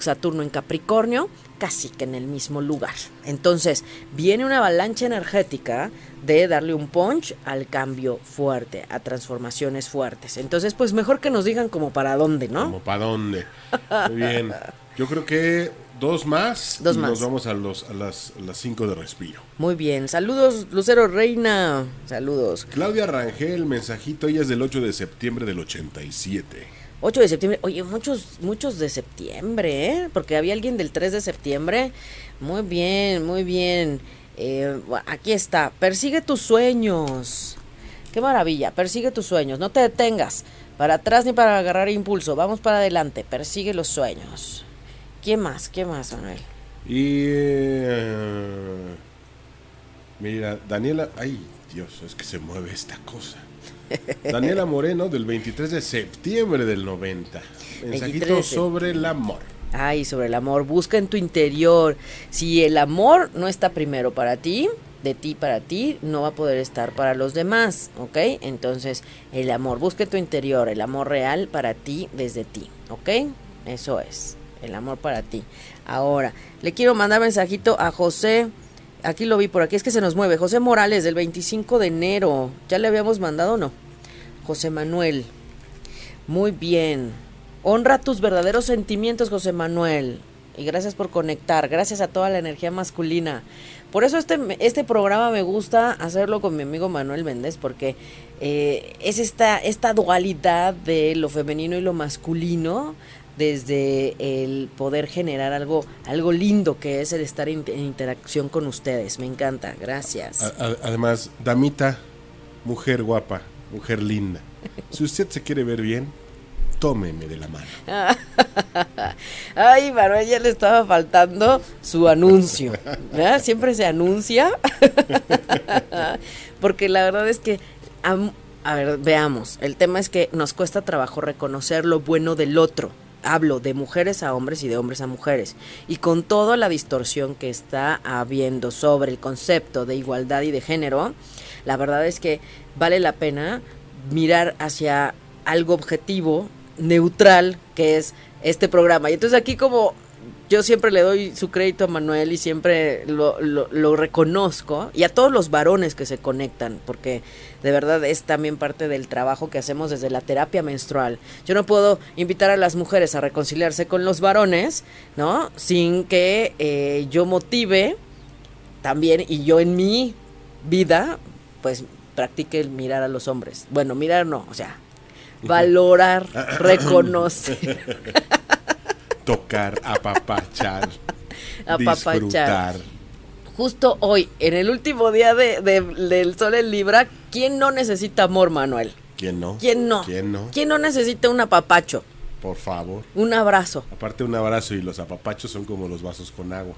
Saturno en Capricornio, casi que en el mismo lugar. Entonces, viene una avalancha energética de darle un punch al cambio fuerte, a transformaciones fuertes. Entonces, pues mejor que nos digan como para dónde, ¿no? Como para dónde. Muy bien. Yo creo que dos más. Dos y más. Nos vamos a, los, a las 5 de respiro. Muy bien. Saludos, Lucero Reina. Saludos. Claudia Rangel, mensajito, ella es del 8 de septiembre del 87. 8 de septiembre. Oye, muchos, muchos de septiembre, ¿eh? Porque había alguien del 3 de septiembre. Muy bien, muy bien. Eh, aquí está. Persigue tus sueños. Qué maravilla. Persigue tus sueños. No te detengas. Para atrás ni para agarrar impulso. Vamos para adelante. Persigue los sueños. ¿Quién más? ¿Qué más, Manuel? Y. eh, mira, Daniela. Ay, Dios, es que se mueve esta cosa. Daniela Moreno, del 23 de septiembre del 90. 23 Mensajito sobre el amor. Ay, sobre el amor. Busca en tu interior. Si el amor no está primero para ti, de ti para ti, no va a poder estar para los demás, ¿ok? Entonces, el amor, busca en tu interior, el amor real para ti desde ti, ¿ok? Eso es, el amor para ti. Ahora, le quiero mandar mensajito a José. Aquí lo vi por aquí, es que se nos mueve. José Morales, del 25 de enero. ¿Ya le habíamos mandado o no? José Manuel. Muy bien. Honra tus verdaderos sentimientos, José Manuel. Y gracias por conectar. Gracias a toda la energía masculina. Por eso este, este programa me gusta hacerlo con mi amigo Manuel Méndez, porque eh, es esta, esta dualidad de lo femenino y lo masculino, desde el poder generar algo, algo lindo que es el estar en, en interacción con ustedes. Me encanta. Gracias. A- a- además, damita, mujer guapa, mujer linda. Si usted se quiere ver bien, tómeme de la mano. Ay, Manuel ya le estaba faltando su anuncio. ¿verdad? Siempre se anuncia. Porque la verdad es que, am- a ver, veamos, el tema es que nos cuesta trabajo reconocer lo bueno del otro. Hablo de mujeres a hombres y de hombres a mujeres. Y con toda la distorsión que está habiendo sobre el concepto de igualdad y de género, la verdad es que vale la pena mirar hacia algo objetivo, neutral, que es este programa. Y entonces aquí como yo siempre le doy su crédito a Manuel y siempre lo, lo, lo reconozco, y a todos los varones que se conectan, porque de verdad es también parte del trabajo que hacemos desde la terapia menstrual. Yo no puedo invitar a las mujeres a reconciliarse con los varones, ¿no? Sin que eh, yo motive también y yo en mi vida, pues practique el mirar a los hombres. Bueno, mirar no, o sea, valorar, reconocer. Tocar, apapachar, Apapachar. disfrutar. Justo hoy, en el último día de, de- del Sol en Libra, ¿quién no necesita amor, Manuel? ¿Quién no? ¿Quién no? ¿Quién no? ¿Quién no necesita un apapacho? Por favor. Un abrazo. Aparte un abrazo y los apapachos son como los vasos con agua.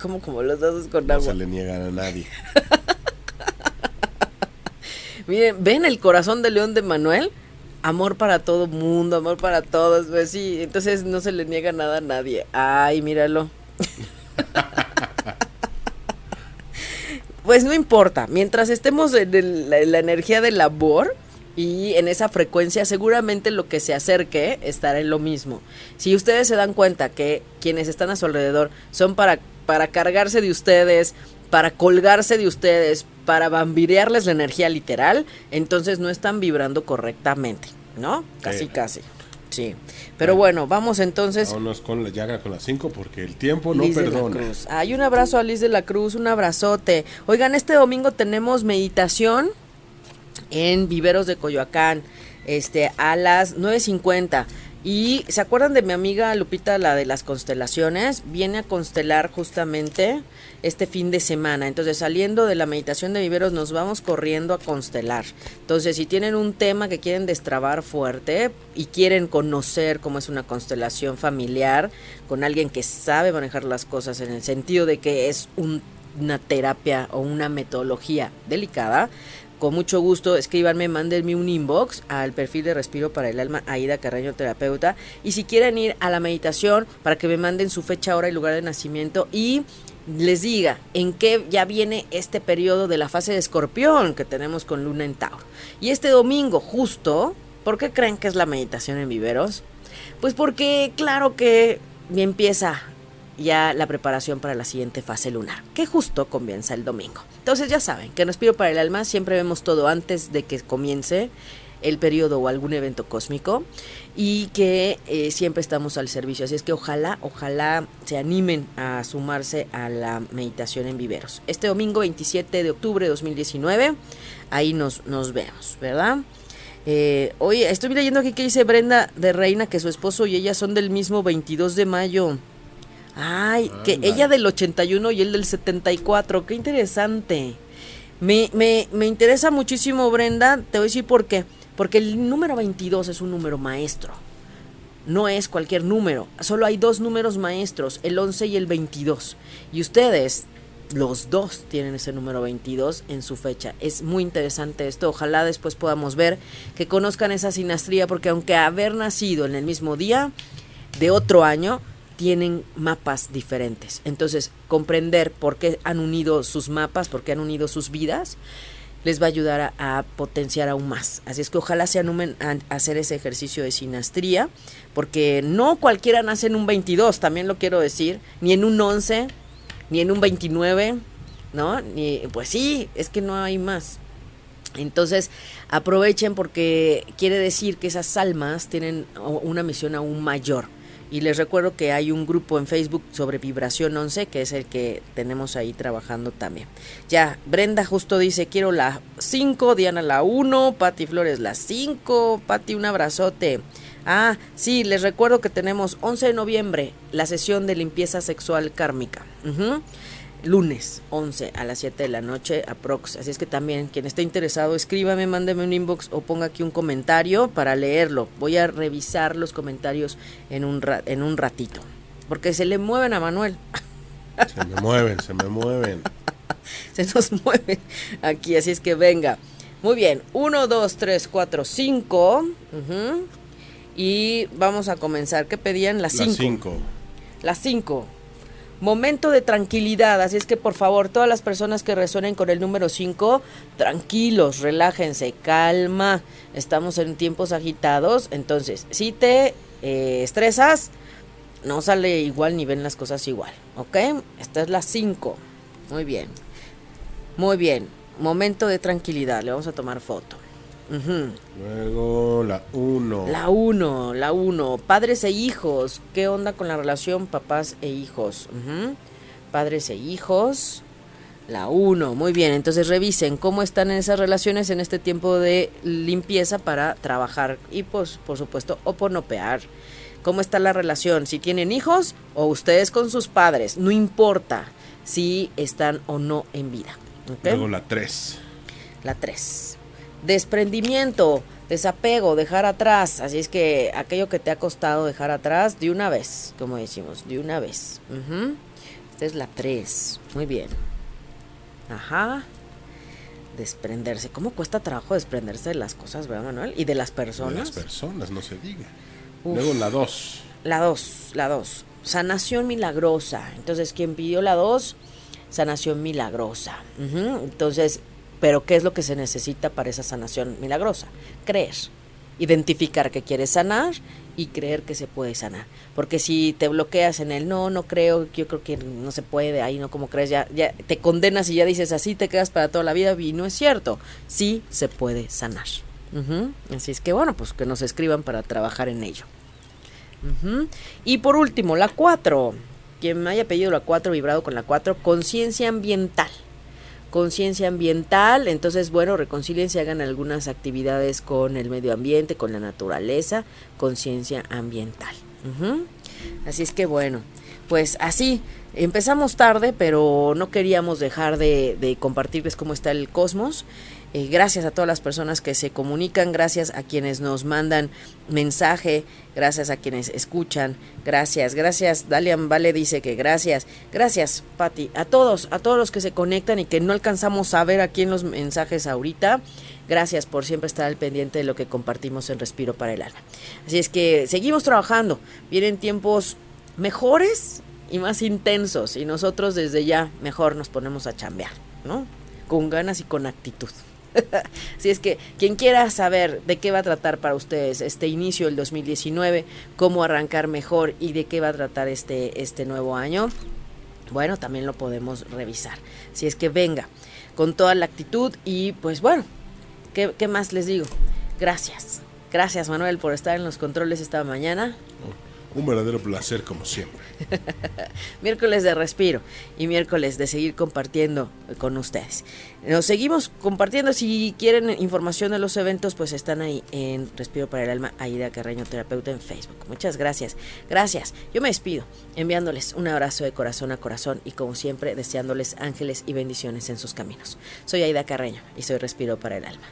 Como como los dados con No agua. se le niegan a nadie. Miren, ¿ven el corazón de león de Manuel? Amor para todo mundo, amor para todos, pues sí, entonces no se le niega nada a nadie. Ay, míralo. Pues no importa, mientras estemos en la energía del labor y en esa frecuencia, seguramente lo que se acerque estará en lo mismo. Si ustedes se dan cuenta que quienes están a su alrededor son para, para cargarse de ustedes, para colgarse de ustedes, para vambirearles la energía literal, entonces no están vibrando correctamente, ¿no? Casi, Sí. casi. Sí. Pero bueno, vamos entonces. Vámonos con la llaga con las 5 porque el tiempo no Liz de la perdona. Cruz. Ay, un abrazo a Liz de la Cruz, un abrazote. Oigan, este domingo tenemos meditación en Viveros de Coyoacán, este, a las 9.50. Y ¿se acuerdan de mi amiga Lupita, la de las constelaciones? Viene a constelar justamente este fin de semana. Entonces, saliendo de la meditación de viveros, nos vamos corriendo a constelar. Entonces, si tienen un tema que quieren destrabar fuerte y quieren conocer cómo es una constelación familiar con alguien que sabe manejar las cosas en el sentido de que es un- una terapia o una metodología delicada, con mucho gusto escríbanme, mándenme un inbox al perfil de Respiro para el Alma, Aida Carreño Terapeuta. Y si quieren ir a la meditación, para que me manden su fecha, hora y lugar de nacimiento y les diga en qué ya viene este periodo de la fase de escorpión que tenemos con Luna en Tauro. Y este domingo, justo, ¿por qué creen que es la meditación en viveros? Pues porque claro que empieza ya la preparación para la siguiente fase lunar, que justo comienza el domingo. Entonces ya saben que en Respiro para el Alma siempre vemos todo antes de que comience el periodo o algún evento cósmico y que eh, siempre estamos al servicio. Así es que ojalá, ojalá se animen a sumarse a la meditación en viveros. Este domingo 27 de octubre de 2019, ahí nos, nos vemos, ¿verdad? Eh, oye, estoy leyendo aquí que dice Brenda de Reina que su esposo y ella son del mismo 22 de mayo. Ay, que ella del 81 y él del 74. Qué interesante. Me, me, me interesa muchísimo, Brenda. Te voy a decir por qué. Porque el número 22 es un número maestro. No es cualquier número. Solo hay dos números maestros, el 11 y el 22. Y ustedes, los dos, tienen ese número 22 en su fecha. Es muy interesante esto. Ojalá después podamos ver que conozcan esa sinastría, porque aunque haber nacido en el mismo día de otro año, tienen mapas diferentes. Entonces, comprender por qué han unido sus mapas, por qué han unido sus vidas, les va a ayudar a, potenciar aún más. Así es que ojalá se anumen a, hacer ese ejercicio de sinastría, porque no cualquiera nace en un 22, también lo quiero decir, ni en un 11, ni en un 29, ¿no? Ni, pues sí, es que no hay más. Entonces, aprovechen porque quiere decir que esas almas tienen una misión aún mayor y les recuerdo que hay un grupo en Facebook sobre Vibración 11, que es el que tenemos ahí trabajando también. Ya, Brenda justo dice, quiero la 5, Diana la 1, Patti Flores la 5, Patti un abrazote. Ah, sí, les recuerdo que tenemos 11 de noviembre la sesión de limpieza sexual kármica lunes 11 a las 7 de la noche aprox. Así es que también quien esté interesado, escríbame, mándeme un inbox o ponga aquí un comentario para leerlo. Voy a revisar los comentarios en un, en un ratito. Porque se le mueven a Manuel. Se me mueven, se me mueven. se nos mueven aquí, así es que venga. Muy bien, 1, 2, 3, 4, 5. Y vamos a comenzar. ¿Qué pedían? Las 5. Las 5. Las 5 momento de tranquilidad. Así es que por favor, todas las personas que resuenen con el número 5, tranquilos, relájense, calma. Estamos en tiempos agitados. Entonces, si te eh, estresas, no sale igual ni ven las cosas igual. ¿Ok? Esta es la 5. Muy bien. Muy bien. Momento de tranquilidad. Le vamos a tomar foto. Luego la 1. La 1, la 1. Padres e hijos. ¿Qué onda con la relación papás e hijos? Padres e hijos. La 1. Muy bien. Entonces revisen cómo están en esas relaciones en este tiempo de limpieza para trabajar y pues por supuesto oponopear. ¿Cómo está la relación? Si tienen hijos o ustedes con sus padres. No importa si están o no en vida. Luego la 3. La 3 desprendimiento, desapego, dejar atrás. Así es que aquello que te ha costado dejar atrás, de una vez, como decimos, de una vez. Esta es la 3. Muy bien. Ajá. Desprenderse. ¿Cómo cuesta trabajo desprenderse de las cosas, verdad, Manuel? Y de las personas. De las personas, no se diga. Luego la 2. La 2, la 2. Sanación milagrosa. Entonces, quien pidió la 2, sanación milagrosa. Entonces, pero ¿qué es lo que se necesita para esa sanación milagrosa? Creer. Identificar que quieres sanar y creer que se puede sanar. Porque si te bloqueas en el no, no creo, yo creo que no se puede, ahí no como crees, ya, ya te condenas y ya dices así, te quedas para toda la vida y no es cierto. Sí se puede sanar. Así es que bueno, pues que nos escriban para trabajar en ello. Y por último, la 4. Quien me haya pedido la 4, vibrado con la 4, conciencia ambiental conciencia ambiental, entonces bueno, reconcilien hagan algunas actividades con el medio ambiente, con la naturaleza, conciencia ambiental. Así es que bueno, pues así, empezamos tarde, pero no queríamos dejar de, de compartirles cómo está el cosmos. Eh, gracias a todas las personas que se comunican, gracias a quienes nos mandan mensaje, gracias a quienes escuchan, gracias, gracias. Dalian Vale dice que gracias, gracias, Patti, a todos, a todos los que se conectan y que no alcanzamos a ver aquí en los mensajes ahorita. Gracias por siempre estar al pendiente de lo que compartimos en Respiro para el Alma. Así es que seguimos trabajando. Vienen tiempos mejores y más intensos y nosotros desde ya mejor nos ponemos a chambear, ¿no? Con ganas y con actitud. si es que quien quiera saber de qué va a tratar para ustedes este inicio del 2019, cómo arrancar mejor y de qué va a tratar este, este nuevo año, bueno, también lo podemos revisar. Si es que venga con toda la actitud y pues bueno, ¿qué, qué más les digo? Gracias. Gracias Manuel por estar en los controles esta mañana. Un verdadero placer como siempre. miércoles de respiro y miércoles de seguir compartiendo con ustedes. Nos seguimos compartiendo. Si quieren información de los eventos, pues están ahí en Respiro para el Alma, Aida Carreño Terapeuta en Facebook. Muchas gracias. Gracias. Yo me despido enviándoles un abrazo de corazón a corazón y como siempre deseándoles ángeles y bendiciones en sus caminos. Soy Aida Carreño y soy Respiro para el Alma.